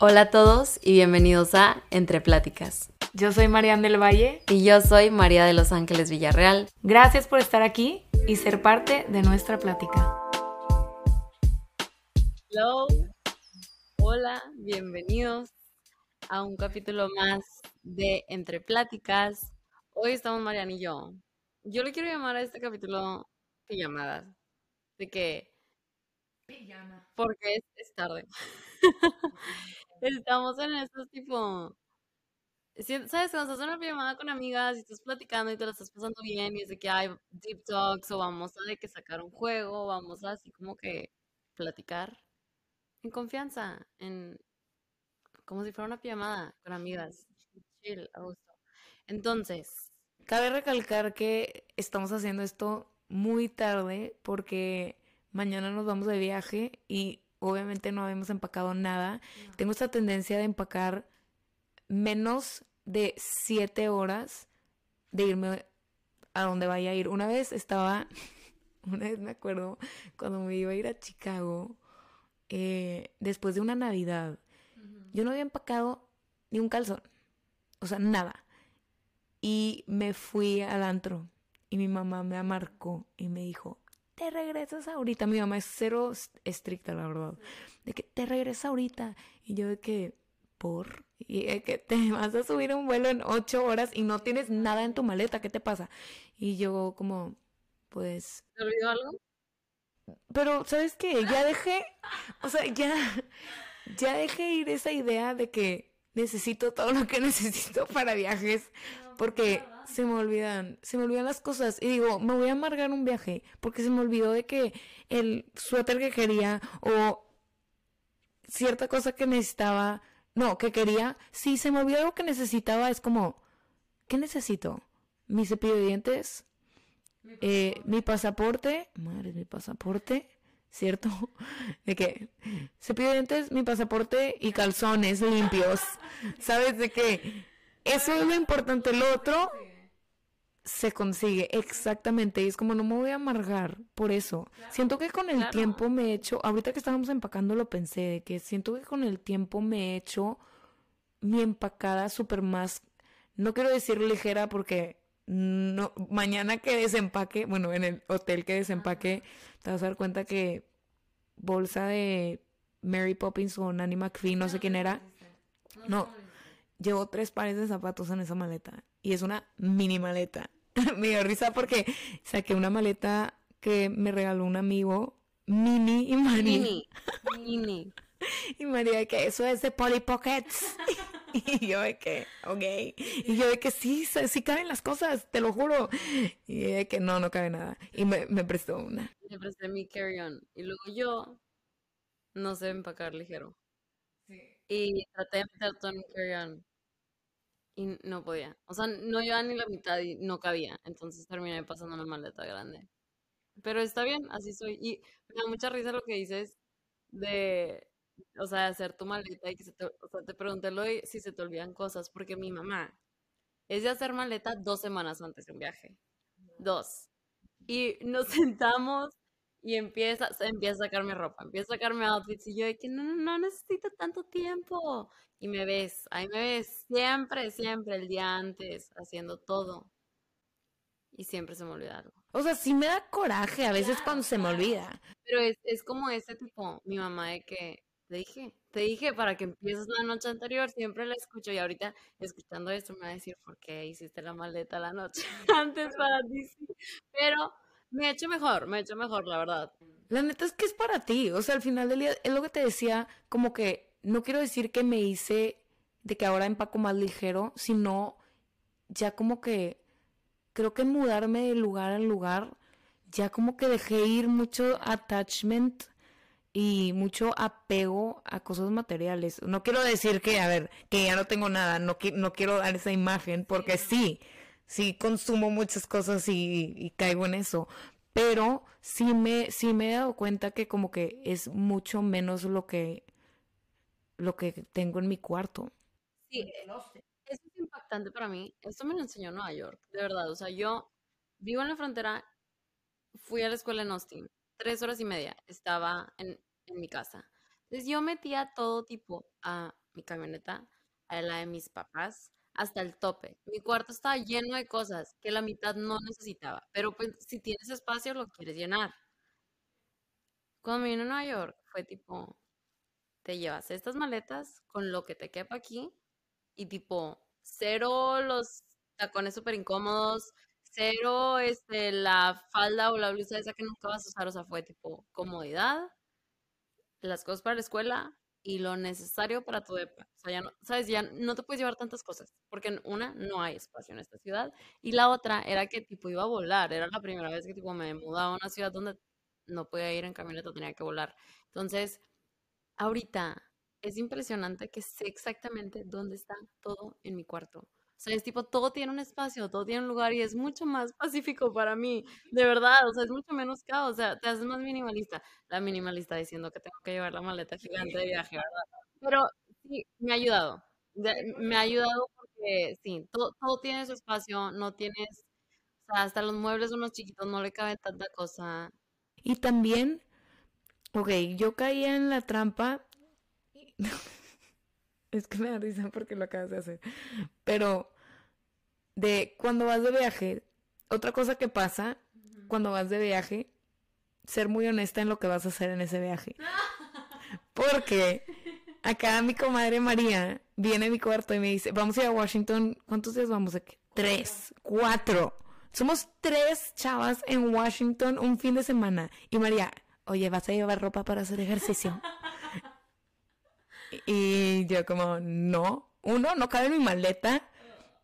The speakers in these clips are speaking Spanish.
Hola a todos y bienvenidos a Entre Pláticas. Yo soy Mariana del Valle. Y yo soy María de Los Ángeles Villarreal. Gracias por estar aquí y ser parte de nuestra plática. Hello. Hola, bienvenidos a un capítulo más de Entre Pláticas. Hoy estamos Mariana y yo. Yo le quiero llamar a este capítulo pijamadas. De que... Pijama. Porque es, tarde. estamos en estos tipo... ¿Sabes? Cuando estás en una pijamada con amigas y estás platicando y te la estás pasando bien y es de que hay deep talks o vamos a de que sacar un juego, vamos a así como que platicar en confianza, en como si fuera una pijamada con amigas. Chill, a gusto. Entonces, cabe recalcar que estamos haciendo esto muy tarde porque mañana nos vamos de viaje y obviamente no habíamos empacado nada. Tengo esta tendencia de empacar menos de siete horas de irme a donde vaya a ir. Una vez estaba, una vez me acuerdo, cuando me iba a ir a Chicago, eh, después de una Navidad, yo no había empacado ni un calzón, o sea, nada. Y me fui al antro y mi mamá me marcó y me dijo, te regresas ahorita. Mi mamá es cero estricta, la verdad. De que te regresas ahorita. Y yo de que, por. Y de que te vas a subir un vuelo en ocho horas y no tienes nada en tu maleta. ¿Qué te pasa? Y yo como, pues... ¿Te olvidó algo? Pero, ¿sabes qué? Ya dejé, o sea, ya, ya dejé ir esa idea de que necesito todo lo que necesito para viajes, porque se me olvidan, se me olvidan las cosas. Y digo, me voy a amargar un viaje, porque se me olvidó de que el suéter que quería o cierta cosa que necesitaba, no, que quería, si se me olvidó algo que necesitaba, es como, ¿qué necesito? Mi cepillo de dientes, eh, mi pasaporte, madre, mi pasaporte, ¿cierto? De que cepillo de dientes, mi pasaporte y calzones limpios. ¿Sabes de qué? Eso es lo importante. Lo otro se consigue, exactamente. Y es como no me voy a amargar por eso. Siento que con el tiempo me he hecho, ahorita que estábamos empacando lo pensé, de que siento que con el tiempo me he hecho mi empacada súper más, no quiero decir ligera porque no, mañana que desempaque, bueno, en el hotel que desempaque, te vas a dar cuenta que bolsa de Mary Poppins o Nanny McPhee, no sé quién era. No, llevo tres pares de zapatos en esa maleta y es una mini maleta. me dio risa porque saqué una maleta que me regaló un amigo, mini y Mini, mini. Y María, que eso es de Polly Pockets. y yo de que, ok. Y yo de que sí, sí caben las cosas, te lo juro. Y de que no, no cabe nada. Y me, me prestó una. Me presté mi carry-on. Y luego yo no sé empacar ligero. Sí. Y traté de meter todo en mi carry-on. Y no podía. O sea, no llevaba ni la mitad y no cabía. Entonces terminé pasando una maleta grande. Pero está bien, así soy. Y me da mucha risa lo que dices de o sea, hacer tu maleta y que se te, o sea, te pregunté lo de si se te olvidan cosas, porque mi mamá es de hacer maleta dos semanas antes de un viaje. Dos. Y nos sentamos y empieza, empieza a sacarme ropa, empieza a sacarme outfits y yo de que no, no, no necesito tanto tiempo. Y me ves, ahí me ves siempre, siempre el día antes haciendo todo. Y siempre se me olvida algo. O sea, sí me da coraje a veces cuando se me olvida. Pero es, es como ese tipo, mi mamá de que te dije, te dije para que empieces la noche anterior, siempre la escucho y ahorita escuchando esto me va a decir por qué hiciste la maleta la noche antes para ti. Pero me ha hecho mejor, me ha hecho mejor, la verdad. La neta es que es para ti, o sea, al final del día es lo que te decía, como que no quiero decir que me hice de que ahora empaco más ligero, sino ya como que creo que mudarme de lugar a lugar, ya como que dejé ir mucho attachment y mucho apego a cosas materiales. No quiero decir que, a ver, que ya no tengo nada, no, no quiero dar esa imagen, porque sí, sí consumo muchas cosas y, caigo en eso, pero sí me, sí me he dado cuenta que como que es mucho menos lo que, lo que tengo en mi cuarto. Sí, eso es impactante para mí. Esto me lo enseñó Nueva York, de verdad. O sea, yo vivo en la frontera, fui a la escuela en Austin tres horas y media estaba en, mi casa. Entonces yo metía todo tipo a mi camioneta a la de mis papás hasta el tope. Mi cuarto estaba lleno de cosas que la mitad no necesitaba, pero pues si tienes espacio lo quieres llenar. Cuando me vine a Nueva York fue tipo, te llevas estas maletas con lo que te quepa aquí y tipo, cero los tacones súper incómodos, cero este, la falda o la blusa esa que nunca vas a usar, o sea, fue tipo comodidad, las cosas para la escuela y lo necesario para tu depa. O sea, ya no, sabes, ya no te puedes llevar tantas cosas, porque una, no hay espacio en esta ciudad, y la otra era que tipo iba a volar, era la primera vez que tipo me mudaba a una ciudad donde no podía ir en camioneta, tenía que volar. Entonces, ahorita es impresionante que sé exactamente dónde está todo en mi cuarto. O sea, es tipo, todo tiene un espacio, todo tiene un lugar y es mucho más pacífico para mí, de verdad, o sea, es mucho menos caos, o sea, te haces más minimalista. La minimalista diciendo que tengo que llevar la maleta gigante de viaje, ¿verdad? Pero sí, me ha ayudado. me ha ayudado porque, sí, todo, todo tiene su espacio, no tienes, o sea, hasta los muebles unos chiquitos no le cabe tanta cosa. Y también, ok, yo caía en la trampa es que me da risa porque lo acabas de hacer. Pero de cuando vas de viaje, otra cosa que pasa cuando vas de viaje, ser muy honesta en lo que vas a hacer en ese viaje. Porque acá mi comadre María viene a mi cuarto y me dice, vamos a ir a Washington, ¿cuántos días vamos aquí? Tres, cuatro. Somos tres chavas en Washington un fin de semana. Y María, oye, ¿vas a llevar ropa para hacer ejercicio? Y yo como, no. Uno, no cabe en mi maleta.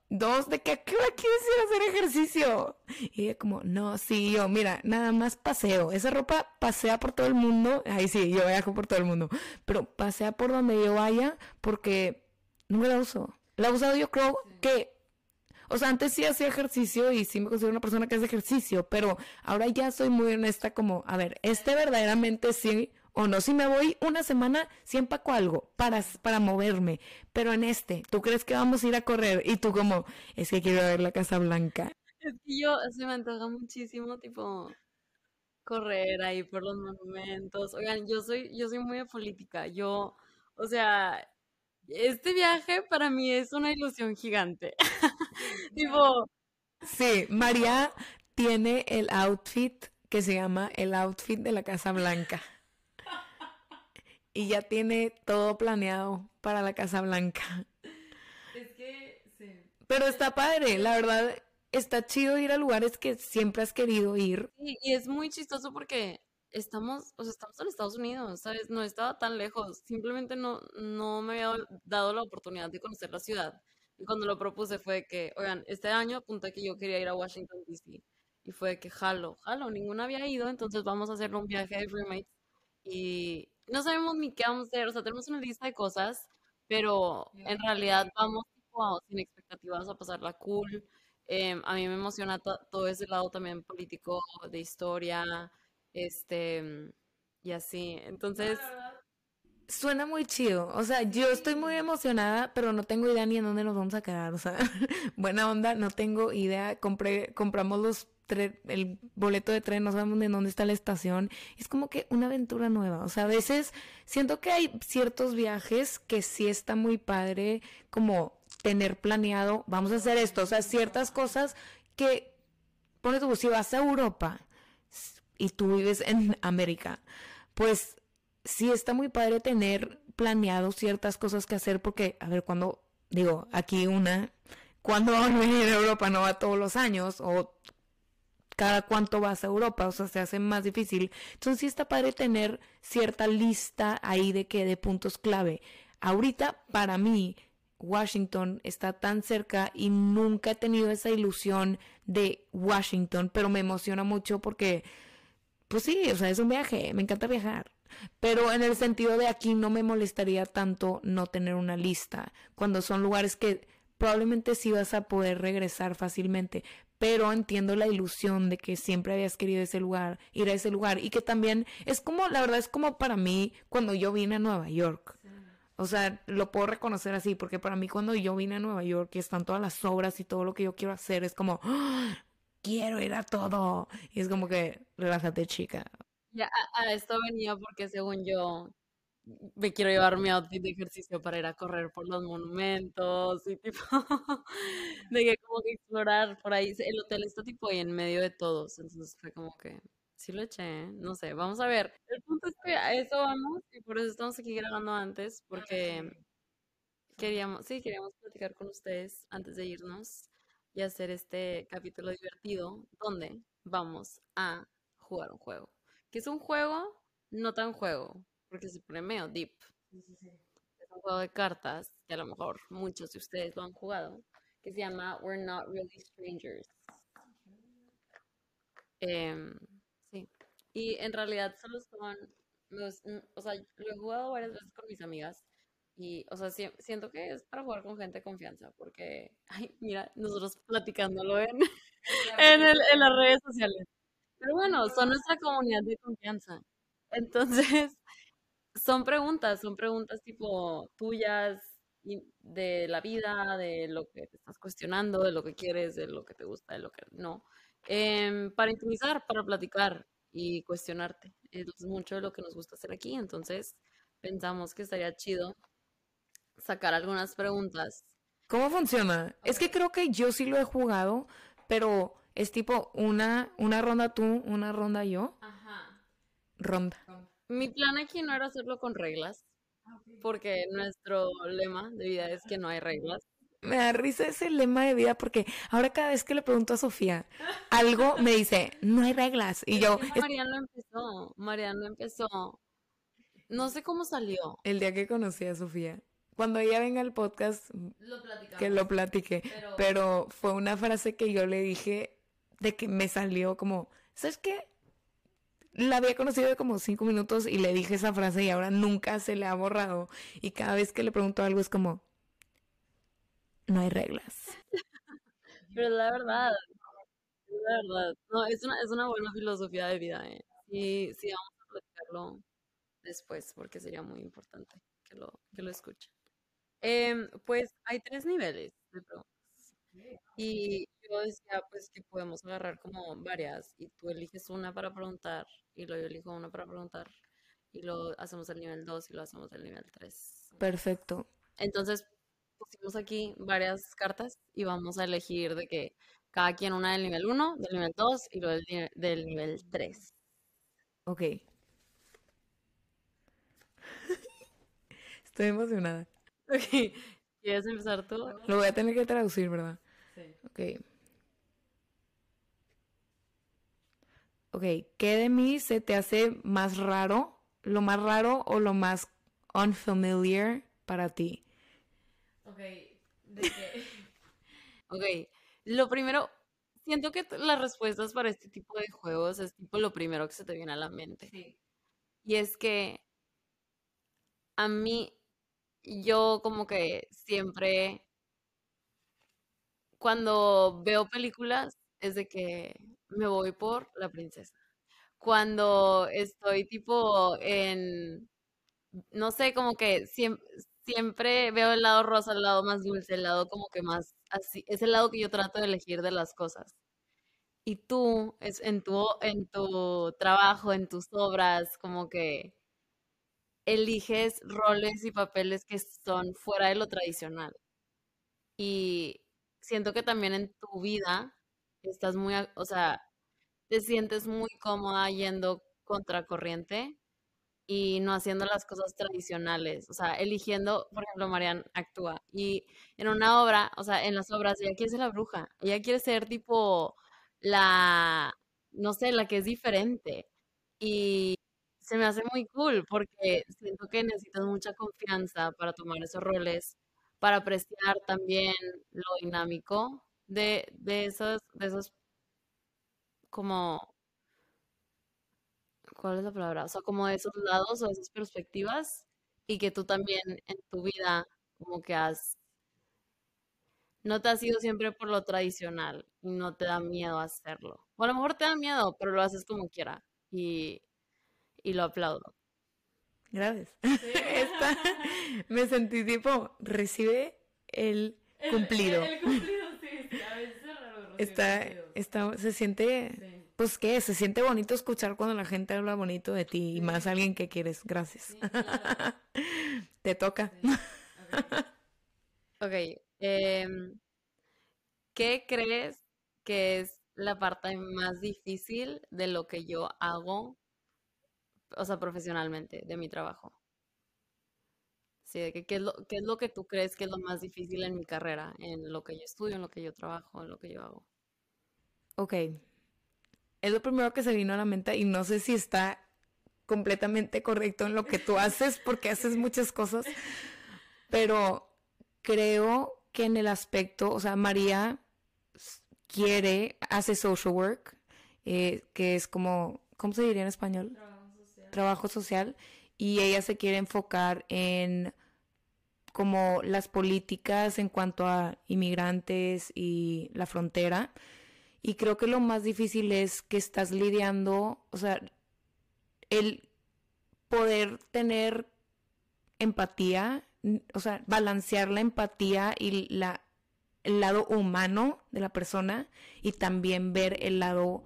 Dos, ¿de qué, qué quieres ir a hacer ejercicio? Y ella como, no, sí, yo, mira, nada más paseo. Esa ropa pasea por todo el mundo. Ahí sí, yo viajo por todo el mundo. Pero pasea por donde yo vaya porque no me la uso. La he usado yo creo que o sea, antes sí hacía ejercicio y sí me considero una persona que hace ejercicio, pero ahora ya soy muy honesta como, a ver, este verdaderamente sí o no, si me voy una semana, sí empaco algo para, para moverme. Pero en este, ¿tú crees que vamos a ir a correr? Y tú como, es que quiero ver la Casa Blanca. Es que yo, se me antoja muchísimo, tipo, correr ahí por los monumentos. Oigan, yo soy, yo soy muy política. Yo, o sea, este viaje para mí es una ilusión gigante. tipo... Sí, María tiene el outfit que se llama el outfit de la Casa Blanca y ya tiene todo planeado para la Casa Blanca. Es que, sí. Pero está padre, la verdad, está chido ir a lugares que siempre has querido ir. y es muy chistoso porque estamos, o sea, estamos en Estados Unidos, ¿sabes? No estaba tan lejos, simplemente no, no me había dado la oportunidad de conocer la ciudad. Y cuando lo propuse fue que, oigan, este año apunté que yo quería ir a Washington, D.C. Y fue que jalo, jalo, ninguno había ido, entonces vamos a hacer un viaje de roommates. Y, no sabemos ni qué vamos a hacer, o sea, tenemos una lista de cosas, pero en realidad vamos sin expectativas a pasarla cool. Em, a mí me emociona todo ese lado también político, de historia, este, y así. Entonces... Suena muy chido. O sea, yo estoy muy emocionada, pero no tengo idea ni en dónde nos vamos a quedar. O sea, buena onda, no tengo idea. Compré, compramos los el boleto de tren, no sabemos ni dónde está la estación. Es como que una aventura nueva. O sea, a veces siento que hay ciertos viajes que sí está muy padre como tener planeado, vamos a hacer esto. O sea, ciertas cosas que, pone tú, si vas a Europa y tú vives en América, pues sí está muy padre tener planeado ciertas cosas que hacer porque, a ver, cuando, digo, aquí una, cuando van a venir a Europa no va todos los años o cada cuánto vas a Europa, o sea, se hace más difícil. Entonces sí está padre tener cierta lista ahí de que de puntos clave. Ahorita, para mí, Washington está tan cerca y nunca he tenido esa ilusión de Washington, pero me emociona mucho porque, pues sí, o sea, es un viaje, me encanta viajar. Pero en el sentido de aquí no me molestaría tanto no tener una lista, cuando son lugares que probablemente sí vas a poder regresar fácilmente, pero entiendo la ilusión de que siempre habías querido ese lugar, ir a ese lugar y que también es como, la verdad es como para mí cuando yo vine a Nueva York. O sea, lo puedo reconocer así, porque para mí cuando yo vine a Nueva York y están todas las obras y todo lo que yo quiero hacer, es como, ¡Ah! quiero ir a todo. Y es como que, relájate chica. Ya, a, esto venía porque según yo, me quiero llevar mi outfit de ejercicio para ir a correr por los monumentos y tipo de que como que explorar por ahí. El hotel está tipo ahí en medio de todos, entonces fue como que sí lo eché, ¿eh? no sé, vamos a ver. El punto es que a eso vamos y por eso estamos aquí grabando antes porque queríamos, sí, queríamos platicar con ustedes antes de irnos y hacer este capítulo divertido donde vamos a jugar un juego. Que es un juego, no tan juego, porque se pone medio deep. Es un juego de cartas que a lo mejor muchos de ustedes lo han jugado, que se llama We're Not Really Strangers. Em, sí. Y en realidad solo son, o sea, lo he jugado varias veces con mis amigas y, o sea, siento que es para jugar con gente de confianza, porque, ay, mira, nosotros platicándolo en, en, el, en las redes sociales. Pero bueno, son nuestra comunidad de confianza. Entonces, son preguntas, son preguntas tipo tuyas de la vida, de lo que te estás cuestionando, de lo que quieres, de lo que te gusta, de lo que no. Em, para intimizar, para platicar y cuestionarte. Es mucho de lo que nos gusta hacer aquí, entonces pensamos que estaría chido sacar algunas preguntas. ¿Cómo funciona? Es que creo que yo sí lo he jugado, pero es tipo una, una ronda tú, una ronda yo. Ajá. Ronda. Mi plan aquí no era hacerlo con reglas, ah, porque nuestro lema de vida es que no hay reglas. Me da risa ese lema de vida porque ahora cada vez que le pregunto a Sofía algo me dice, no hay reglas. Y yo... Mariano empezó, Mariano empezó. No sé cómo salió. El día que conocí a Sofía. Cuando ella venga al podcast, que lo platiqué. pero fue una frase que yo le dije de que me salió como, ¿sabes qué? La había conocido de como cinco minutos y le dije esa frase y ahora nunca se le ha borrado. Y cada vez que le pregunto algo es como, no hay reglas. Pero la verdad, la verdad, no, es una, es una buena filosofía de vida, ¿eh? Y sí, vamos a platicarlo después porque sería muy importante que lo, que lo escuchen. Em, pues hay tres niveles de preguntas. Y yo decía, pues que podemos agarrar como varias y tú eliges una para preguntar y luego yo elijo una para preguntar y lo hacemos el nivel 2 y lo hacemos el nivel 3. Perfecto. Entonces pusimos aquí varias cartas y vamos a elegir de que cada quien una del nivel 1, del nivel 2 y luego del, del nivel 3. Ok. Estoy emocionada. Ok. ¿Quieres empezar tú? Lo voy a tener que traducir, ¿verdad? Sí. Ok. Ok, ¿qué de mí se te hace más raro? ¿Lo más raro o lo más unfamiliar para ti? Ok, ¿de qué? ok, lo primero, siento que las respuestas para este tipo de juegos es tipo lo primero que se te viene a la mente. Sí. Y es que a mí yo como que siempre, cuando veo películas, es de que me voy por la princesa. Cuando estoy tipo en, no sé, como que siempre, veo el lado rosa, el lado más dulce, el lado como que más así, es el lado que yo trato de elegir de las cosas. Y tú, es en tu, en tu trabajo, en tus obras, como que eliges roles y papeles que son fuera de lo tradicional. Y siento que también en tu vida estás muy, o sea, te sientes muy cómoda yendo contracorriente y no haciendo las cosas tradicionales, o sea, eligiendo, por ejemplo, Marian actúa y en una obra, o sea, en las obras ella quiere ser la bruja, ella quiere ser tipo la, no sé, la que es diferente y se me hace muy cool porque siento que necesitas mucha confianza para tomar esos roles, para apreciar también lo dinámico de, de esos, de esos como, ¿cuál es la palabra? O sea, como de esos lados o esas perspectivas y que tú también en tu vida como que has, no te has ido siempre por lo tradicional y no te da miedo hacerlo. O a lo mejor te da miedo, pero lo haces como quiera y y lo aplaudo. Gracias. me sentí tipo, recibe el cumplido. El, cumplido, sí, a veces es raro. Está, está, se siente pues qué, se siente bonito escuchar cuando la gente habla bonito de ti y más alguien que quieres. Gracias. Te toca. ok. Em, ¿Qué crees que es la parte más difícil de lo que yo hago, o sea, profesionalmente, de mi trabajo? Sí, ¿qué, es lo, ¿qué es lo que tú crees que es lo más difícil en mi carrera, en lo que yo estudio, en lo que yo trabajo, en lo que yo hago? Ok. Es lo primero que se vino a la mente y no sé si está completamente correcto en lo que tú haces porque haces muchas cosas, pero creo que en el aspecto, o sea, María quiere, hace social work, eh, que es como, ¿cómo se diría en español? Trabajo social. Trabajo social. Y ella se quiere enfocar en como las políticas en cuanto a inmigrantes y la frontera. Y creo que lo más difícil es que estás lidiando, o sea, el poder tener empatía o sea, balancear la empatía y la, el lado humano de la persona y también ver el lado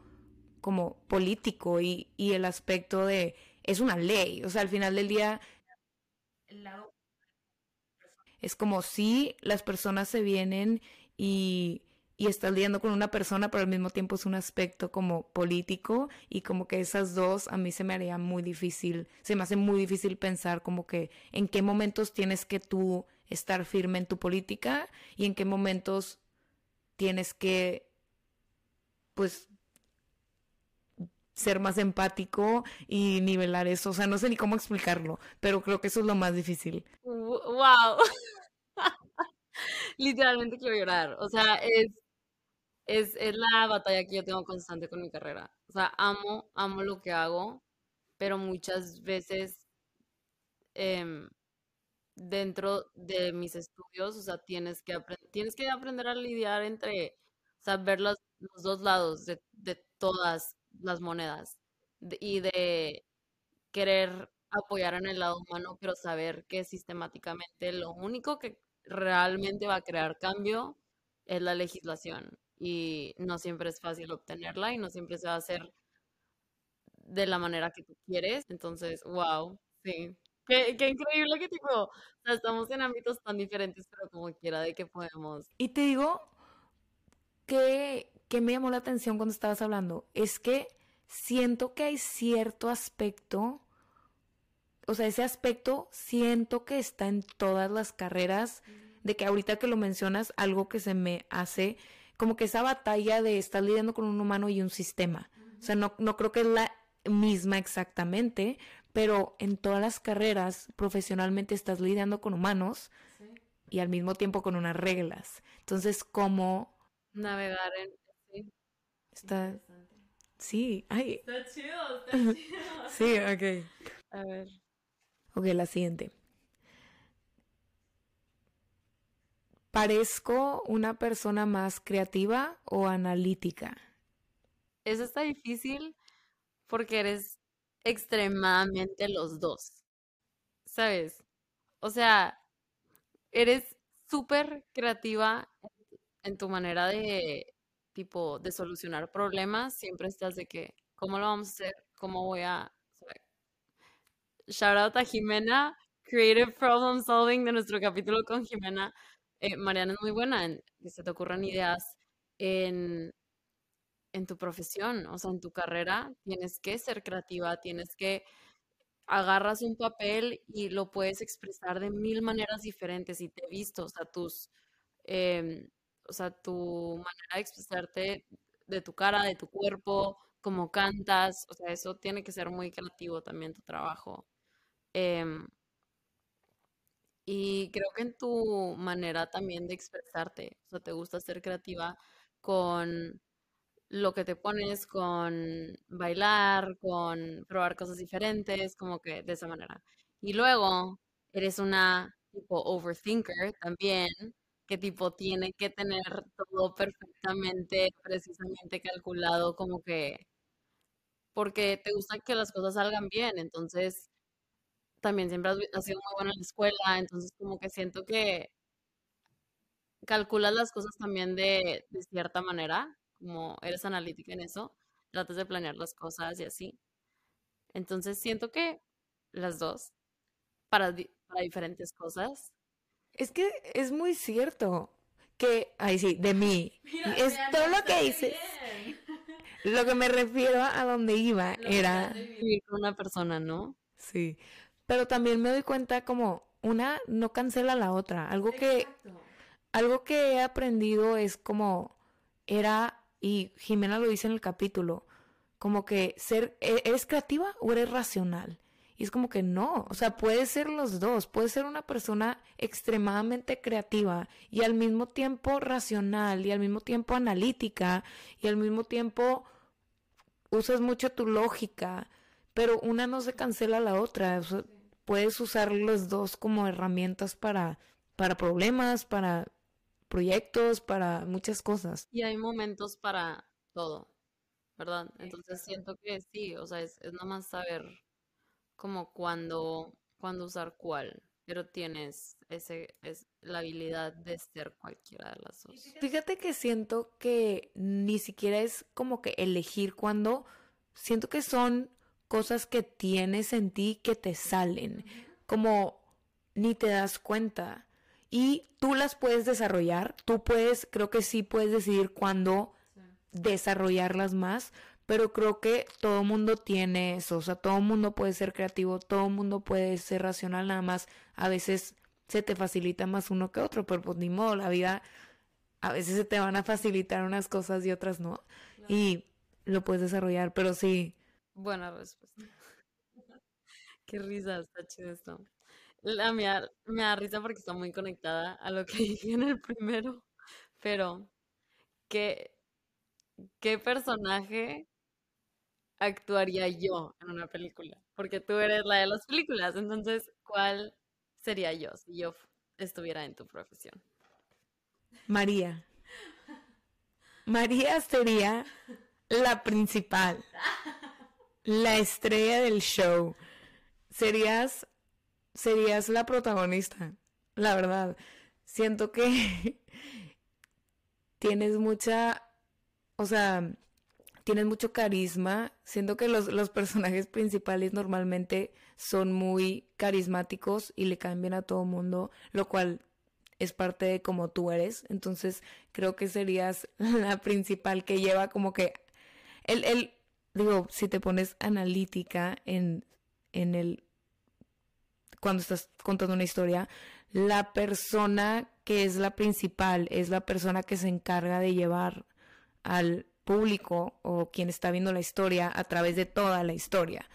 como político y, y el aspecto de, es una ley, o sea, al final del día, el lado es como si las personas se vienen y y estás lidiando con una persona, pero al mismo tiempo es un aspecto como político y como que esas dos a mí se me haría muy difícil, se me hace muy difícil pensar como que en qué momentos tienes que tú estar firme en tu política y en qué momentos tienes que pues ser más empático y nivelar eso, o sea, no sé ni cómo explicarlo, pero creo que eso es lo más difícil. Wow. Literalmente quiero llorar. O sea, es es, es la batalla que yo tengo constante con mi carrera. O sea, amo, amo lo que hago, pero muchas veces em, dentro de mis estudios, o sea, tienes que, tienes que aprender a lidiar entre, o sea, ver los, los dos lados de, de todas las monedas y de querer apoyar en el lado humano, pero saber que sistemáticamente lo único que realmente va a crear cambio es la legislación y no siempre es fácil obtenerla y no siempre se va a hacer de la manera que tú quieres. Entonces, wow, sí. Qué, qué increíble que tipo, o sea, estamos en ámbitos tan diferentes, pero como quiera de que podemos. Y te digo que, que me llamó la atención cuando estabas hablando, es que siento que hay cierto aspecto, o sea, ese aspecto siento que está en todas las carreras, de que ahorita que lo mencionas, algo que se me hace como que esa batalla de estar lidiando con un humano y un sistema. O sea, no, no creo que es la misma exactamente, pero en todas las carreras profesionalmente estás lidiando con humanos y al mismo tiempo con unas reglas. Entonces, ¿cómo navegar en sí. Está Sí, ay. Está chido, está chido. sí, ok. A ver. Ok, la siguiente. ¿Parezco una persona más creativa o analítica? Eso está difícil porque eres extremadamente los dos. ¿Sabes? O sea, eres súper creativa en tu manera de, tipo, de solucionar problemas. Siempre estás de que, ¿cómo lo vamos a hacer? ¿Cómo voy a...? Shout out a Jimena, Creative Problem Solving de nuestro capítulo con Jimena eh, Mariana es muy buena en que se te ocurran ideas en, en tu profesión, o sea, en tu carrera, tienes que ser creativa, tienes que agarras un papel y lo puedes expresar de mil maneras diferentes y te he visto, o sea, tus, em, o sea, tu manera de expresarte de tu cara, de tu cuerpo, cómo cantas, o sea, eso tiene que ser muy creativo también tu trabajo. Em, y creo que en tu manera también de expresarte, o sea, te gusta ser creativa con lo que te pones, con bailar, con probar cosas diferentes, como que de esa manera. Y luego eres una tipo overthinker también, que tipo tiene que tener todo perfectamente, precisamente calculado, como que porque te gusta que las cosas salgan bien, entonces también siempre has, sido muy buena en la escuela, entonces como que siento que calculas las cosas también de, de cierta manera, como eres analítica en eso. tratas de planear las cosas y así. Entonces siento que las dos, para, para diferentes cosas. Es que es muy cierto que, ay sí, de mí. es todo lo que dices. Lo que me refiero a donde iba era... Vivir con una persona, ¿no? Sí. Pero también me doy cuenta como una no cancela la otra. Algo que... Algo que he aprendido es como era, y Jimena lo dice en el capítulo, como que ser, ¿e-, ¿eres creativa o eres racional? Y es como que no, o sea, puede ser los dos, puede ser una persona extremadamente creativa y al mismo tiempo racional y al mismo tiempo analítica y al mismo tiempo usas mucho tu lógica, pero una no se cancela la otra. Puedes usar los dos como herramientas para, para problemas, para proyectos, para muchas cosas. Y hay momentos para todo, ¿verdad? Entonces siento que sí, o sea, es, es más saber como cuándo, cuándo usar cuál, pero tienes ese, es la habilidad de ser cualquiera de las dos. Fíjate que siento que ni siquiera es como que elegir cuándo, siento que son cosas que tienes en ti que te salen, como ni te das cuenta. Y tú las puedes desarrollar, tú puedes, creo que sí puedes decidir cuándo desarrollarlas más, pero creo que todo mundo tiene eso, o sea, todo mundo puede ser creativo, todo mundo puede ser racional, nada más a veces se te facilita más uno que otro, pero pues ni modo, la vida a veces se te van a facilitar unas cosas y otras no, y lo puedes desarrollar, pero sí. Buena respuesta. Qué risa, está chido esto. La mía me da risa porque está muy conectada a lo que dije en el primero, pero ¿qué, qué personaje actuaría yo en una película? Porque tú eres la de las películas, entonces, ¿cuál sería yo si yo estuviera en tu profesión? María. María sería la principal, la estrella del show. Serías, serías la protagonista, la verdad. Siento que tienes mucha, o sea, tienes mucho carisma. Siento que los, los personajes principales normalmente son muy carismáticos y le caen bien a todo mundo, lo cual es parte de cómo tú eres. Entonces creo que serías la principal que lleva como que el, el digo, si te pones analítica en, en el cuando estás contando una historia, la persona que es la principal es la persona que se encarga de llevar al público o quien está viendo la historia a través de toda la historia.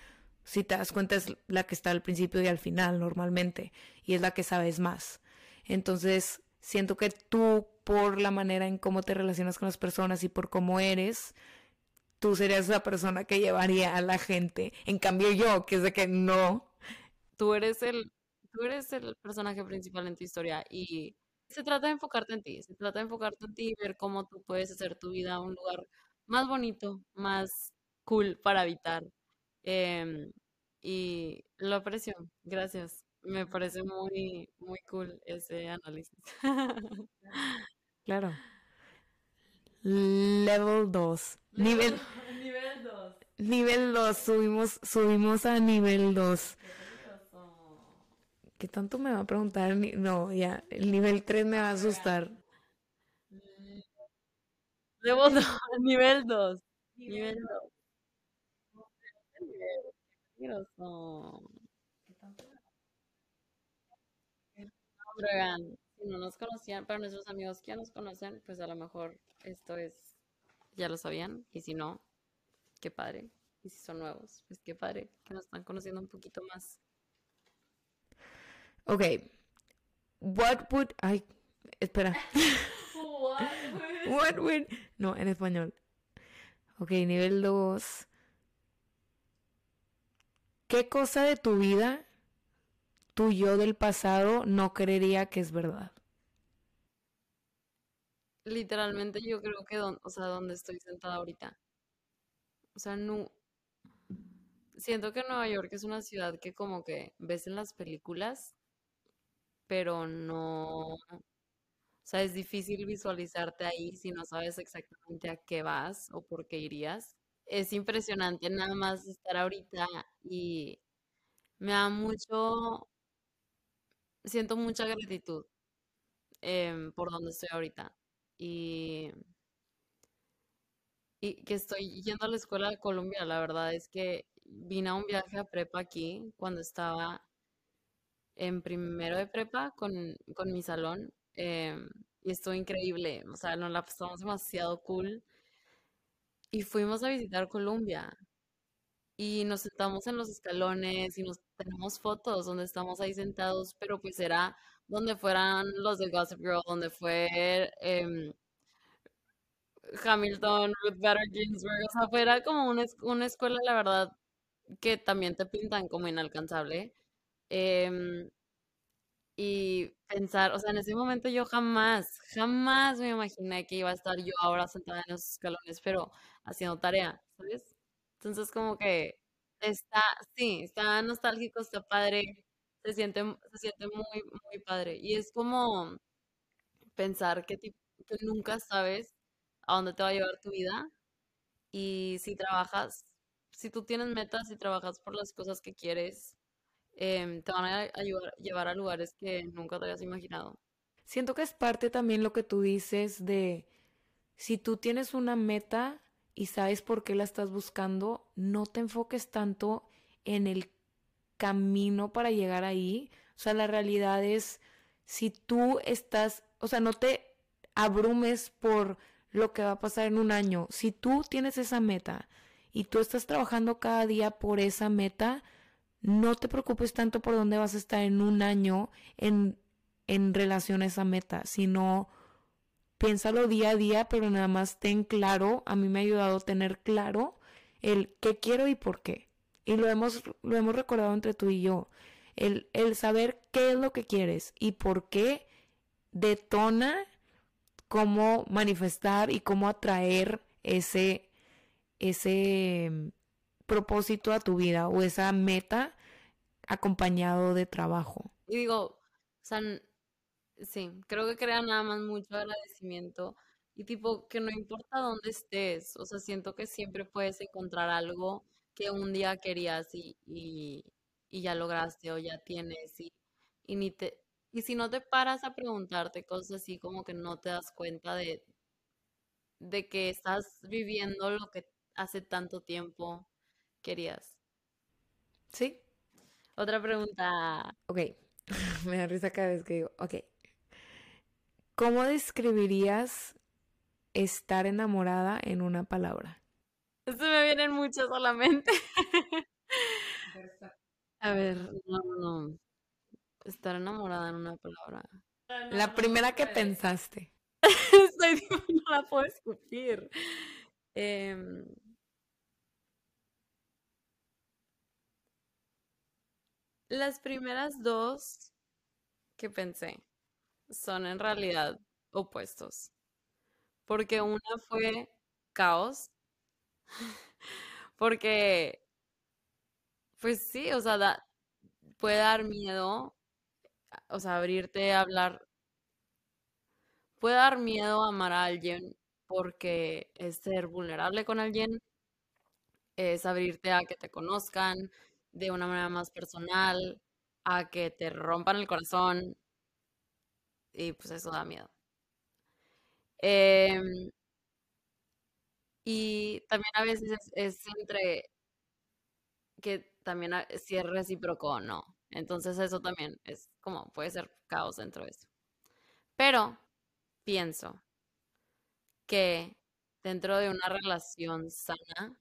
Si te das cuenta es la que está al principio y al final normalmente y es la que sabes más. Entonces, siento que tú por la manera en cómo te relacionas con las personas y por cómo eres, tú serías la persona que llevaría a la gente. En cambio yo, que es de que no. Tú eres el tú eres el personaje principal en tu historia y se trata de enfocarte en ti, se trata de enfocarte en ti y ver cómo tú puedes hacer tu vida un lugar más bonito, más cool para habitar. Em, y lo aprecio, gracias. Me parece muy, muy cool ese análisis. Claro. Level 2. Nivel, nivel 2. Nivel 2. Subimos, subimos a nivel 2. ¿Qué tanto me va a preguntar? No, ya, el nivel 3 me va a asustar. Debo nivel 2. Nivel 2. si no nos conocían, para nuestros amigos que ya nos conocen, pues a lo mejor esto es, ya lo sabían, y si no, qué padre. Y si son nuevos, pues qué padre que nos están conociendo un poquito más. Ok. What would. Ay, espera. What would. No, en español. Ok, nivel 2. ¿Qué cosa de tu vida tu yo del pasado no creería que es verdad? Literalmente yo creo que, o sea, donde estoy sentada ahorita. O sea, no... Siento que Nueva York es una ciudad que como que ves en las películas pero no, o sea, es difícil visualizarte ahí si no sabes exactamente a qué vas o por qué irías. es impresionante nada más estar ahorita y me da mucho, siento mucha gratitud em, por donde estoy ahorita. Y, y que estoy yendo a la escuela de Colombia. La verdad es que vine a un viaje a prepa aquí cuando estaba en primero de prepa con, mi salón. Em, y estuvo increíble. O sea, nos la pasamos demasiado cool. Y fuimos a visitar Colombia. Y nos sentamos en los escalones y nos tenemos fotos donde estamos ahí sentados, pero pues era donde fueran los de Gossip Girl, donde fue em, Hamilton, Ruth Bader Ginsburg, o sea, fuera como una, una, escuela, la verdad, que también te pintan como inalcanzable. Em, y pensar, o sea, en ese momento yo jamás, jamás me imaginé que iba a estar yo ahora sentada en esos escalones, pero haciendo tarea, ¿sabes? Entonces como que está, sí, está nostálgico, está padre, se siente, se siente muy, muy padre. Y es como pensar que, que nunca sabes a dónde te va a llevar tu vida y si trabajas, si tú tienes metas y trabajas por las cosas que quieres, Em, te van a ayudar, llevar a lugares que nunca te habías imaginado. Siento que es parte también lo que tú dices de si tú tienes una meta y sabes por qué la estás buscando, no te enfoques tanto en el camino para llegar ahí. O sea, la realidad es, si tú estás, o sea, no te abrumes por lo que va a pasar en un año. Si tú tienes esa meta y tú estás trabajando cada día por esa meta, no te preocupes tanto por dónde vas a estar en un año en, en relación a esa meta, sino piénsalo día a día, pero nada más ten claro, a mí me ha ayudado tener claro el qué quiero y por qué. Y lo hemos, lo hemos recordado entre tú y yo, el, el saber qué es lo que quieres y por qué detona cómo manifestar y cómo atraer ese, ese propósito a tu vida o esa meta acompañado de trabajo. Y digo, o sea, sí, creo que crea nada más mucho agradecimiento y tipo que no importa dónde estés, o sea, siento que siempre puedes encontrar algo que un día querías y, y, ya lograste o ya tienes y, y ni te y si no te paras a preguntarte cosas así como que no te das cuenta de de que estás viviendo lo que hace tanto tiempo querías. Sí. Otra pregunta. Ok, me da risa cada vez que digo, ok. ¿Cómo describirías estar enamorada en una palabra? Se me vienen muchas solamente. A ver, no, no. Estar enamorada en una palabra. La primera que pensaste. Estoy, no la puedo escupir. Eh, Las primeras dos que pensé son en realidad opuestos. Porque una fue caos. Porque, pues sí, o sea, puede dar miedo, o sea, abrirte a hablar. Puede dar miedo amar a alguien porque es ser vulnerable con alguien, es abrirte a que te conozcan, de una manera más personal, a que te rompan el corazón. Y pues eso da miedo. Em, y también a veces es, entre que también si es recíproco o no. Entonces eso también es como puede ser caos dentro de eso. Pero pienso que dentro de una relación sana,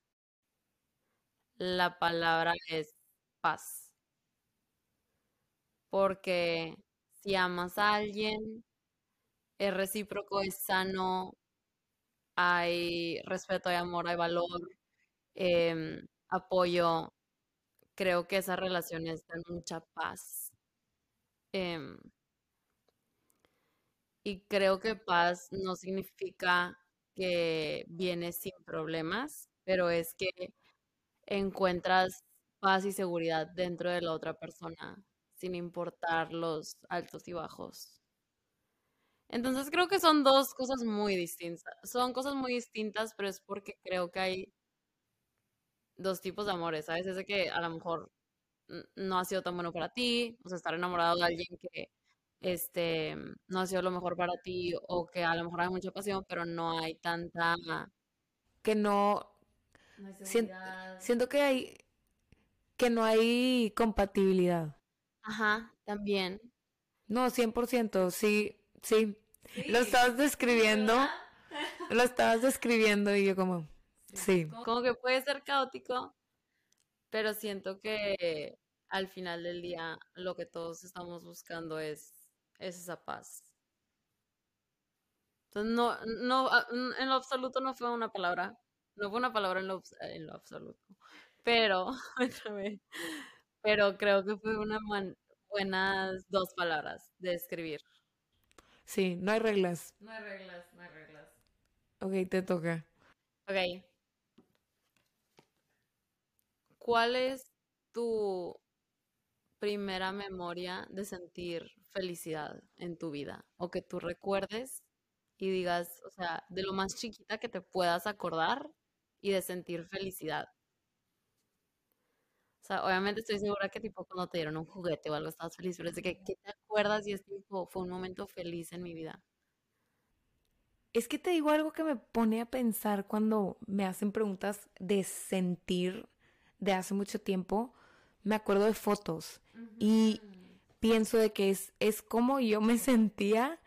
la palabra es paz. Porque si amas a alguien, es recíproco, es sano, hay respeto, hay amor, hay valor, em, apoyo. Creo que esas relaciones dan mucha paz. Em, y creo que paz no significa que viene sin problemas, pero es que encuentras paz y seguridad dentro de la otra persona, sin importar los altos y bajos. Entonces creo que son dos cosas muy distintas. Son cosas muy distintas, pero es porque creo que hay dos tipos de amores, ¿sabes? Ese que a lo mejor no ha sido tan bueno para ti, o sea, estar enamorado de alguien que este no ha sido lo mejor para ti o que a lo mejor hay mucha pasión, pero no hay tanta que no, siento que hay que no hay compatibilidad. Ajá, también. No, 100%, sí, sí. Lo estabas describiendo. Lo estabas describiendo y yo como, sí. Como que puede ser caótico, pero siento que al final del día lo que todos estamos buscando es, esa paz. Entonces, no, no, ah, en lo absoluto no fue una palabra, no fue una palabra en lo, en lo absoluto, pero, pero creo que fue una buenas dos palabras de escribir. Sí, no hay reglas. No hay reglas, no hay reglas. Ok, te toca. Ok. ¿Cuál es tu primera memoria de sentir felicidad en tu vida? O que tú recuerdes y digas, o sea, de lo más chiquita que te puedas acordar y de sentir felicidad. Sea, obviamente estoy segura que tipo cuando te dieron un juguete o algo estabas feliz, pero es de que, ¿qué te acuerdas? Y es tipo, fue un momento feliz en mi vida. Es que te digo algo que me pone a pensar cuando me hacen preguntas de sentir de hace mucho tiempo, me acuerdo de fotos y pienso de que es, es como yo me sentía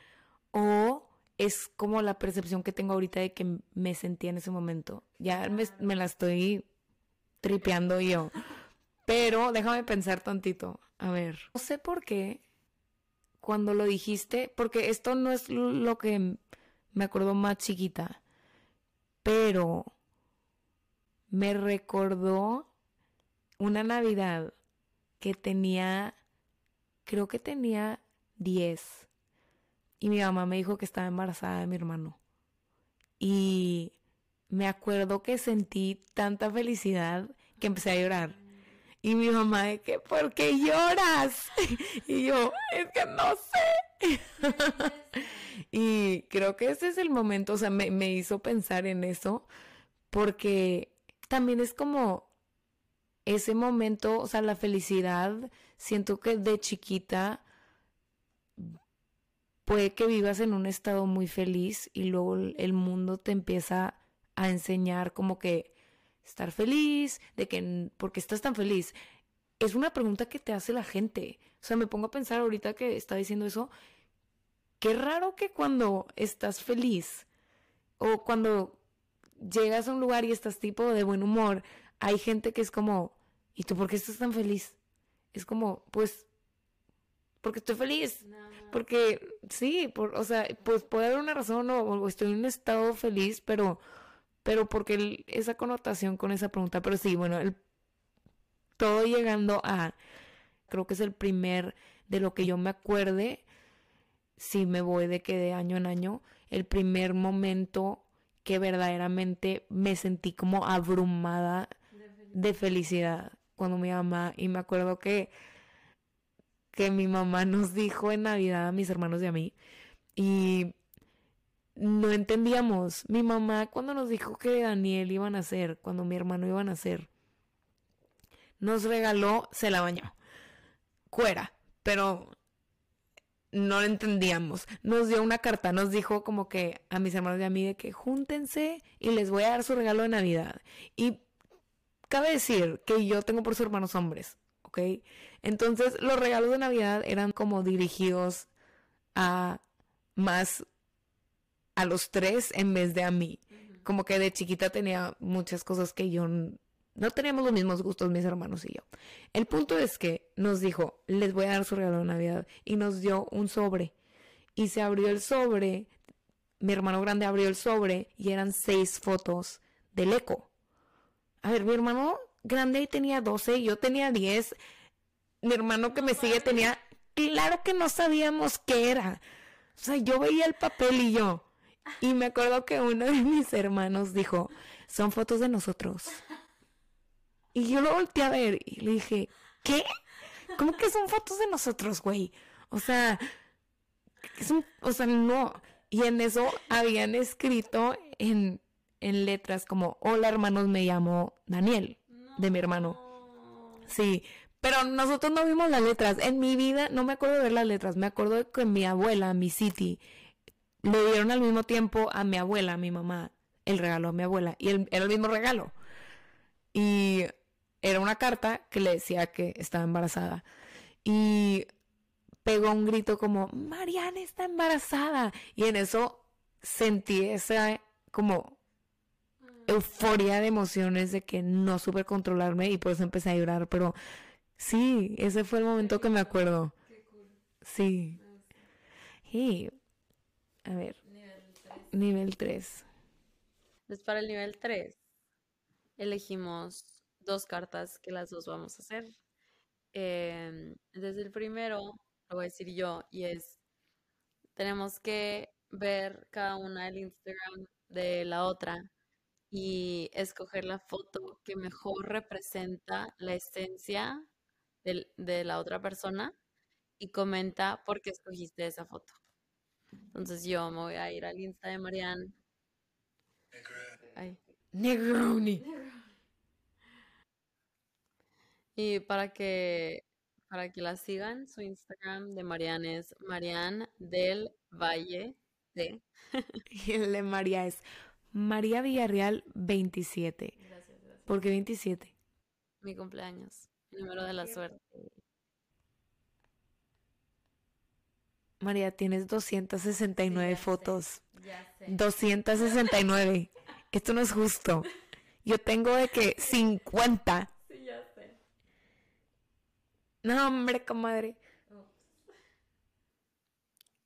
o es como la percepción que tengo ahorita de que me sentía en ese momento. Ya me, me la estoy tripeando yo. Pero déjame pensar tantito. A ver, no sé por qué cuando lo dijiste, porque esto no es lo que me acuerdo más chiquita, pero me recordó una Navidad que tenía, creo que tenía 10. Y mi mamá me dijo que estaba embarazada de mi hermano. Y me acuerdo que sentí tanta felicidad que empecé a llorar. Y mi mamá de que, ¿por qué lloras? Y yo, es que no sé. y creo que ese es el momento, o sea, me, me hizo pensar en eso, porque también es como ese momento, o sea, la felicidad, siento que de chiquita puede que vivas en un estado muy feliz y luego el mundo te empieza a enseñar como que estar feliz, de que, porque estás tan feliz? Es una pregunta que te hace la gente. O sea, me pongo a pensar ahorita que está diciendo eso, qué raro que cuando estás feliz o cuando llegas a un lugar y estás tipo de buen humor, hay gente que es como, ¿y tú por qué estás tan feliz? Es como, pues, porque estoy feliz. Porque sí, por, o sea, pues puede haber una razón o estoy en un estado feliz, pero pero porque esa connotación con esa pregunta, pero sí, bueno, el, todo llegando a, creo que es el primer de lo que yo me acuerde, si me voy de que de año en año, el primer momento que verdaderamente me sentí como abrumada de felicidad cuando mi mamá, y me acuerdo que, que mi mamá nos dijo en Navidad a mis hermanos y a mí, y no entendíamos. Mi mamá cuando nos dijo que Daniel iba a nacer, cuando mi hermano iba a nacer, nos regaló, se la bañó, cuera, pero no lo entendíamos. Nos dio una carta, nos dijo como que a mis hermanos y a mí de que júntense y les voy a dar su regalo de Navidad. Y cabe decir que yo tengo por sus hermanos hombres, ¿ok? Entonces los regalos de Navidad eran como dirigidos a más a los tres en vez de a mí. Como que de chiquita tenía muchas cosas que yo no teníamos los mismos gustos mis hermanos y yo. El punto es que nos dijo, les voy a dar su regalo de Navidad y nos dio un sobre. Y se abrió el sobre, mi hermano grande abrió el sobre y eran seis fotos del eco. A ver, mi hermano grande tenía 12, yo tenía 10. Mi hermano que me sigue tenía, claro que no sabíamos qué era. O sea, yo veía el papel y yo, y me acuerdo que uno de mis hermanos dijo, son fotos de nosotros. Y yo lo volteé a ver y le dije, ¿qué? ¿Cómo que son fotos de nosotros, güey? O sea, es un, o sea, no. Y en eso habían escrito en, en letras como, hola hermanos, me llamo Daniel. de mi hermano. Sí, pero nosotros no vimos las letras. En mi vida no me acuerdo de ver las letras. Me acuerdo de que mi abuela, mi City, le dieron al mismo tiempo a mi abuela, a mi mamá, el regalo a mi abuela. Y era el mismo regalo. Y era una carta que le decía que estaba embarazada. Y pegó un grito como, Mariana está embarazada. Y en eso sentí esa como euforia de emociones de que no supe controlarme y por eso empecé a llorar. Pero sí, ese fue el momento que me acuerdo. Sí. Y, a ver, nivel 3. Entonces para el nivel 3 elegimos dos cartas que las dos vamos a hacer. Eh, entonces el primero lo voy a decir yo y es, tenemos que ver cada una el Instagram de la otra y escoger la foto que mejor representa la esencia de la otra persona y comenta por qué escogiste esa foto. Entonces yo me voy a ir al Insta de Marianne. Negroni. Y para que para que la sigan, su Instagram de Marianne es Marianne del Valle de. y el de María es María Villarreal 27. Gracias, gracias. ¿Por qué 27? Mi cumpleaños, número de la suerte. María, tienes 269 fotos. Ya sé. 269. Esto no es justo. Yo tengo de que 50. Sí, ya sé. No, hombre, comadre.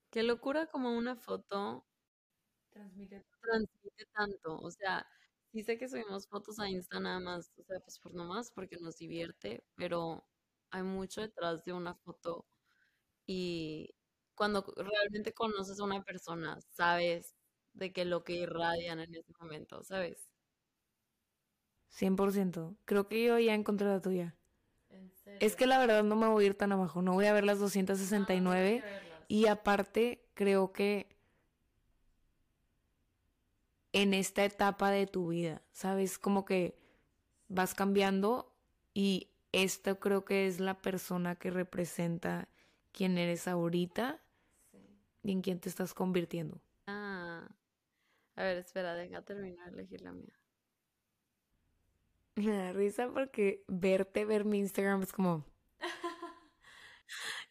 Qué locura como una foto transmite, transmite tanto. O sea, sí sé que subimos fotos a Insta nada más, o sea, pues por nomás, porque nos divierte, pero hay mucho detrás de una foto y cuando realmente conoces a una persona, sabes de que lo que irradian en ese momento, ¿sabes? 100%. Creo que yo ya encontré la tuya. Es que la verdad no me voy a ir tan abajo, no voy a ver las 269 y aparte creo que en esta etapa de tu vida, ¿sabes? Como que vas cambiando y esta creo que es la persona que representa quién eres ahorita y en quién te estás convirtiendo. Ah, a ver, espera, deja terminar de elegir la mía. Me da risa porque verte, ver mi Instagram es como...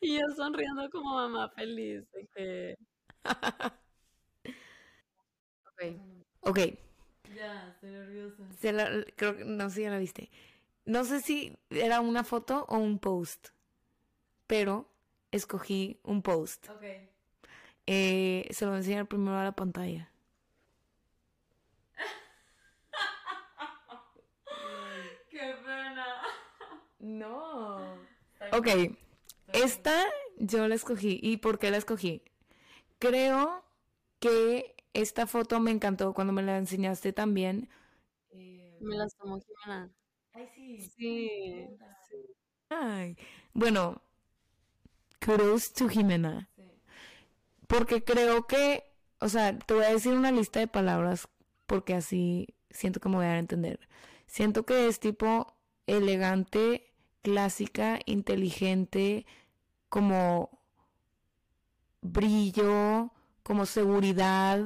y yo sonriendo como mamá feliz que... ok. Ok. Ya, estoy nerviosa. creo que no sé si ya la viste. No sé si era una foto o un post, pero escogí un post. Ok. Eh, se lo voy a enseñar primero a la pantalla. No. Ok, esta yo la escogí. ¿Y por qué la escogí? Creo que esta foto me encantó cuando me la enseñaste también. me la tomó Jimena. Ay, sí. Sí. Ay, bueno, kudos to Jimena. Porque creo que, o sea, te voy a decir una lista de palabras porque así siento que me voy a a entender. Siento que es tipo elegante, clásica, inteligente, como brillo, como seguridad,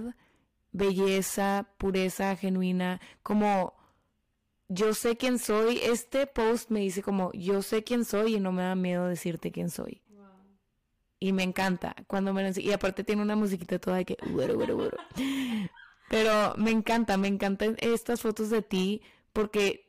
belleza, pureza genuina, como yo sé quién soy. Este post me dice como yo sé quién soy y no me da miedo decirte quién soy. Y me encanta cuando me lo Y aparte tiene una musiquita toda de que... Pero me encanta, me encantan estas fotos de ti porque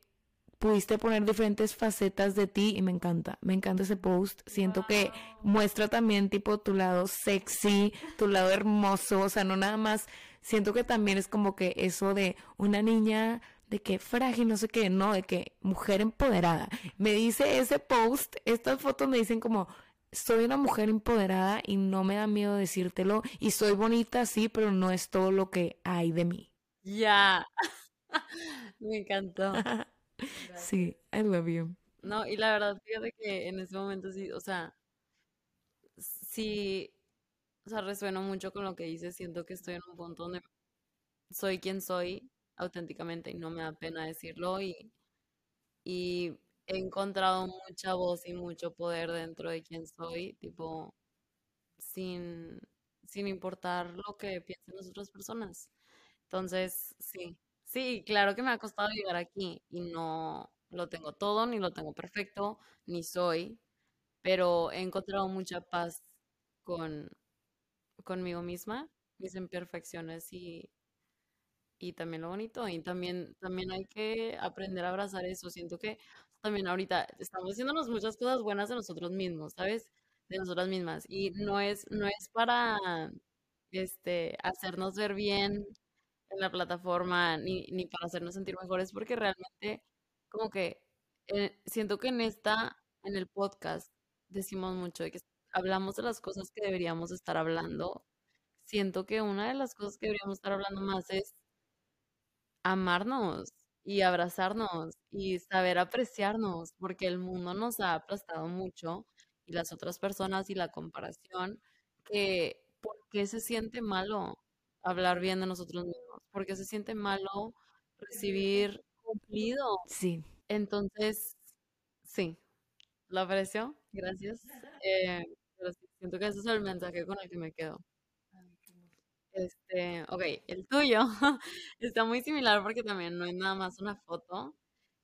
pudiste poner diferentes facetas de ti y me encanta, me encanta ese post. Siento que muestra también tipo tu lado sexy, tu lado hermoso, o sea, no nada más, siento que también es como que eso de una niña de que frágil, no sé qué, no, de que mujer empoderada. Me dice ese post, estas fotos me dicen como, soy una mujer empoderada y no me da miedo decírtelo y soy bonita, sí, pero no es todo lo que hay de mí. Ya, me encantó. Sí, I love you. No, y la verdad, fíjate que en ese momento sí, o sea, sí, o sea, resueno mucho con lo que dices, siento que estoy en un punto donde soy quien soy auténticamente y no me da pena decirlo y y he encontrado mucha voz y mucho poder dentro de quien soy, tipo, sin, sin importar lo que piensen las otras personas. Entonces, sí, sí, claro que me ha costado llegar aquí y no lo tengo todo, ni lo tengo perfecto, ni soy, pero he encontrado mucha paz con conmigo misma, mis imperfecciones y, y también lo bonito. Y también, también hay que aprender a abrazar eso. Siento que también ahorita estamos haciéndonos muchas cosas buenas de nosotros mismos, ¿sabes? De nosotras mismas. Y no es, no es para este, hacernos ver bien en la plataforma ni, ni para hacernos sentir mejores, porque realmente como que eh, siento que en esta, en el podcast, decimos mucho de que hablamos de las cosas que deberíamos estar hablando. Siento que una de las cosas que deberíamos estar hablando más es amarnos y abrazarnos y saber apreciarnos, porque el mundo nos ha aplastado mucho y las otras personas y la comparación, que ¿por qué se siente malo hablar bien de nosotros mismos? ¿Por qué se siente malo recibir cumplido? Sí. Entonces, sí, ¿lo aprecio? Gracias. Eh, siento que ese es el mensaje con el que me quedo. Este, ok, el tuyo está muy similar porque también no es nada más una foto.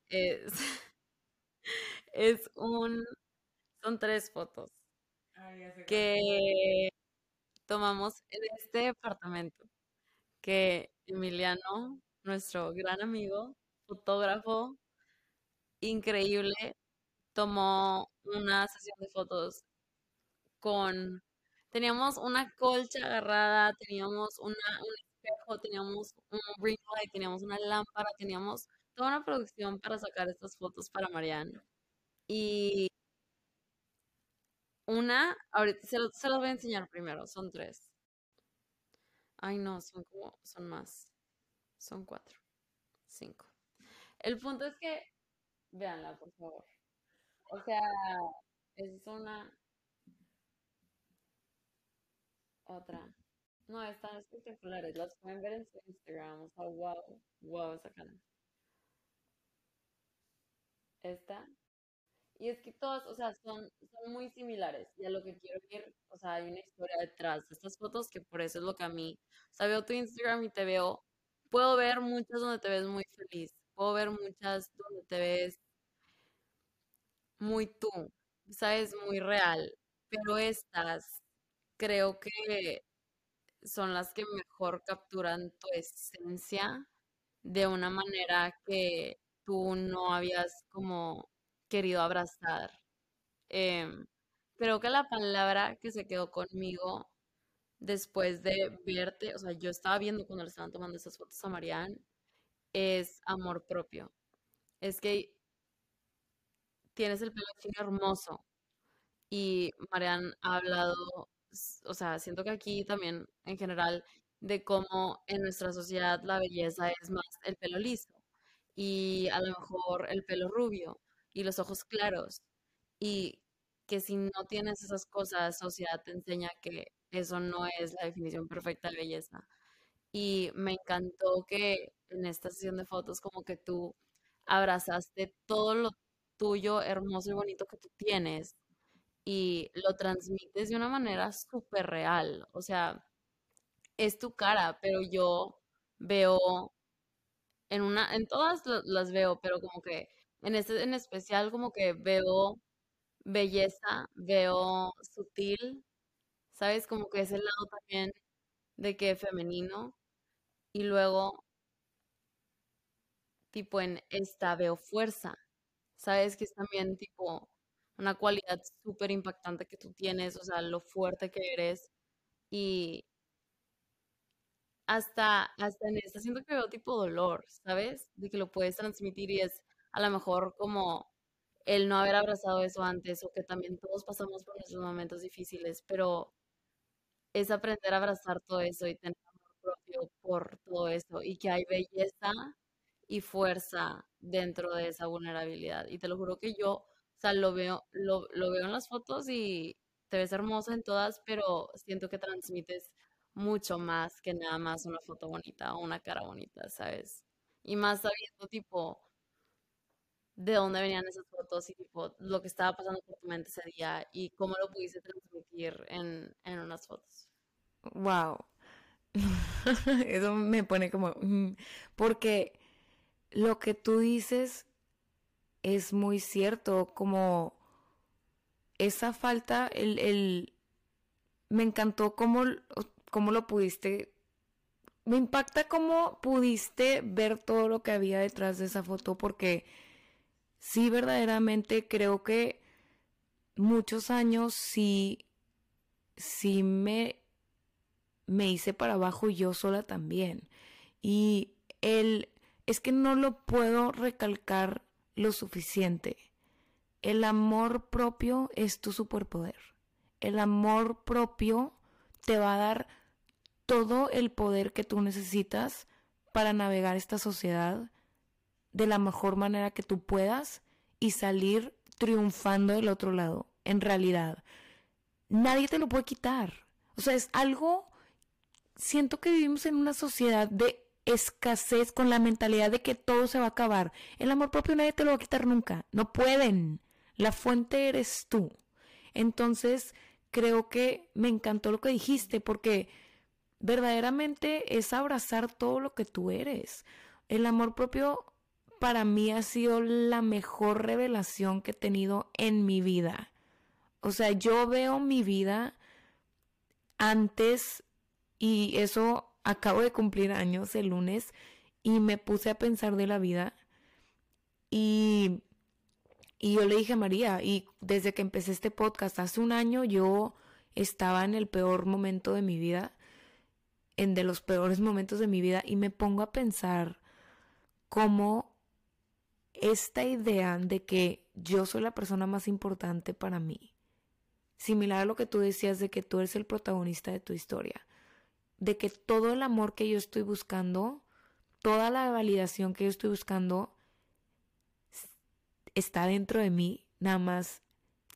Es, es un, son tres fotos que tomamos en este departamento que Emiliano, nuestro gran amigo, fotógrafo increíble, tomó una sesión de fotos con teníamos una colcha agarrada, teníamos un espejo, teníamos un ring light, teníamos una lámpara, teníamos toda una producción para sacar estas fotos para Marianne. Y una, ahorita se, las voy a enseñar primero, son tres. Ay, no, son como, son más. Son cuatro, cinco. El punto es que, véanla, por favor. O sea, es una, otra. No, están espectaculares. Las pueden ver en su Instagram. O sea, wow, wow, esa cara. Esta. Y es que todas, o sea, son, son muy similares. Y a lo que quiero ir, o sea, hay una historia detrás de estas fotos que por eso es lo que a mí, o sea, veo tu Instagram y te veo, puedo ver muchas donde te ves muy feliz. Puedo ver muchas donde te ves muy tú, sabes, muy real. Pero estas creo que son las que mejor capturan tu esencia de una manera que tú no habías como querido abrazar. Em, creo que la palabra que se quedó conmigo después de verte, o sea, yo estaba viendo cuando le estaban tomando esas fotos a Marianne, es amor propio. Es que tienes el pelo hermoso y Marianne ha hablado o sea, siento que aquí también en general de cómo en nuestra sociedad la belleza es más el pelo liso y a lo mejor el pelo rubio y los ojos claros y que si no tienes esas cosas, sociedad te enseña que eso no es la definición perfecta de belleza. Y me encantó que en esta sesión de fotos como que tú abrazaste todo lo tuyo hermoso y bonito que tú tienes y lo transmites de una manera súper real. O sea, es tu cara, pero yo veo en una, en todas las veo, pero como que en este en especial como que veo belleza, veo sutil, ¿sabes? Como que es el lado también de que femenino y luego tipo en esta veo fuerza, ¿sabes? Que es también tipo una cualidad súper impactante que tú tienes, o sea, lo fuerte que eres y hasta, hasta en esta siento que veo tipo dolor, ¿sabes? De que lo puedes transmitir y es a lo mejor como el no haber abrazado eso antes o que también todos pasamos por nuestros momentos difíciles, pero es aprender a abrazar todo eso y tener amor propio por todo eso y que hay belleza y fuerza dentro de esa vulnerabilidad. Y te lo juro que yo o sea, lo veo, lo, lo veo en las fotos y te ves hermosa en todas, pero siento que transmites mucho más que nada más una foto bonita o una cara bonita, ¿sabes? Y más sabiendo tipo de dónde venían esas fotos y tipo lo que estaba pasando por tu mente ese día y cómo lo pudiste transmitir en, en unas fotos. Wow. Eso me pone como... Mm, porque lo que tú dices es muy cierto, como esa falta, el, el me encantó cómo, cómo lo pudiste, me impacta cómo pudiste ver todo lo que había detrás de esa foto, porque sí verdaderamente creo que muchos años sí, sí me, me hice para abajo yo sola también. Y el, es que no lo puedo recalcar lo suficiente. El amor propio es tu superpoder. El amor propio te va a dar todo el poder que tú necesitas para navegar esta sociedad de la mejor manera que tú puedas y salir triunfando del otro lado, en realidad. Nadie te lo puede quitar. O sea, es algo, siento que vivimos en una sociedad de escasez con la mentalidad de que todo se va a acabar. El amor propio nadie te lo va a quitar nunca. No pueden. La fuente eres tú. Entonces, creo que me encantó lo que dijiste porque verdaderamente es abrazar todo lo que tú eres. El amor propio para mí ha sido la mejor revelación que he tenido en mi vida. O sea, yo veo mi vida antes y eso acabo de cumplir años el lunes y me puse a pensar de la vida y, y yo le dije a María, y desde que empecé este podcast hace un año yo estaba en el peor momento de mi vida, en de los peores momentos de mi vida y me pongo a pensar cómo esta idea de que yo soy la persona más importante para mí, similar a lo que tú decías de que tú eres el protagonista de tu historia, de que todo el amor que yo estoy buscando, toda la validación que yo estoy buscando está dentro de mí, nada más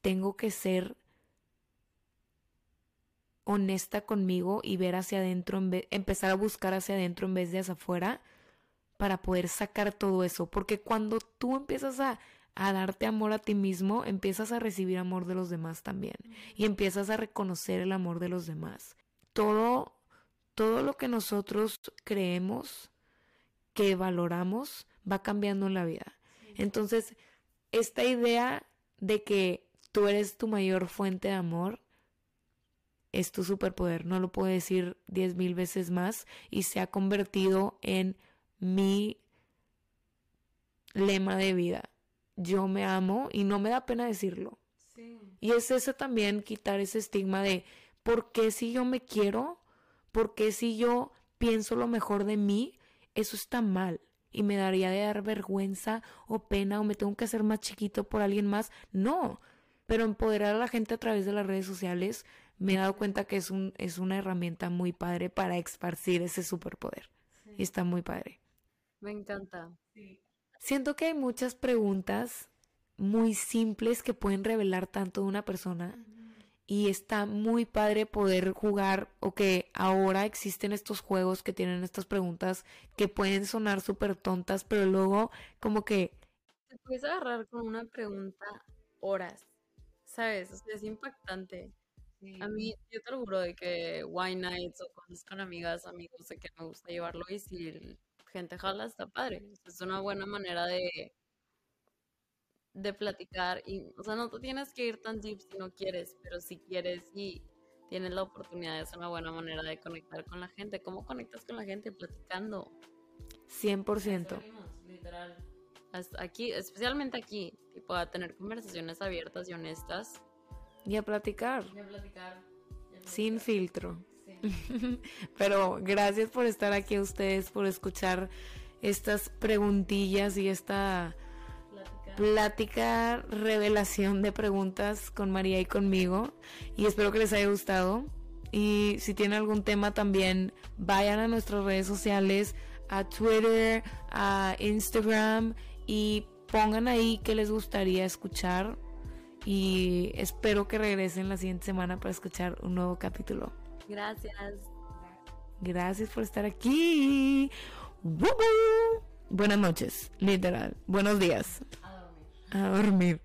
tengo que ser honesta conmigo y ver hacia adentro, empezar a buscar hacia adentro en vez de hacia afuera para poder sacar todo eso. Porque cuando tú empiezas a, a, darte amor a ti mismo, empiezas a recibir amor de los demás también. Y empiezas a reconocer el amor de los demás. Todo todo lo que nosotros creemos que valoramos va cambiando en la vida. Entonces, esta idea de que tú eres tu mayor fuente de amor es tu superpoder. No lo puedo decir diez mil veces más y se ha convertido en mi lema de vida. Yo me amo y no me da pena decirlo. Y es eso también, quitar ese estigma de, ¿por qué si yo me quiero? Porque si yo pienso lo mejor de mí, eso está mal y me daría de dar vergüenza o pena o me tengo que hacer más chiquito por alguien más. No, pero empoderar a la gente a través de las redes sociales me he dado cuenta que es, un, es una herramienta muy padre para esparcir ese superpoder. Y está muy padre. Me encanta. Siento que hay muchas preguntas muy simples que pueden revelar tanto de una persona y está muy padre poder jugar o que ahora existen estos juegos que tienen estas preguntas que pueden sonar súper tontas, pero luego como que... Te puedes agarrar con una pregunta horas, ¿sabes? O sea, es impactante. A mí, yo te lo juro de que wine nights o cosas con amigas, amigos, de que me gusta llevarlo y si gente jala está padre. Es una buena manera de de platicar y, o sea, no te tienes que ir tan deep si no quieres, pero si quieres y tienes la oportunidad, es una buena manera de conectar con la gente. ¿Cómo conectas con la gente? Platicando. 100%. literal. aquí, especialmente aquí, tipo a tener conversaciones abiertas y honestas. Y a platicar. Y a platicar. Sin filtro. Pero gracias por estar aquí a ustedes, por escuchar estas preguntillas y esta plática, revelación de preguntas con María y conmigo. Y espero que les haya gustado. Y si tienen algún tema también, vayan a nuestras redes sociales, a Twitter, a Instagram y pongan ahí qué les gustaría escuchar. Y espero que regresen la siguiente semana para escuchar un nuevo capítulo. Gracias. Gracias por estar aquí. Buenas noches, literal. Buenos días. A dormir.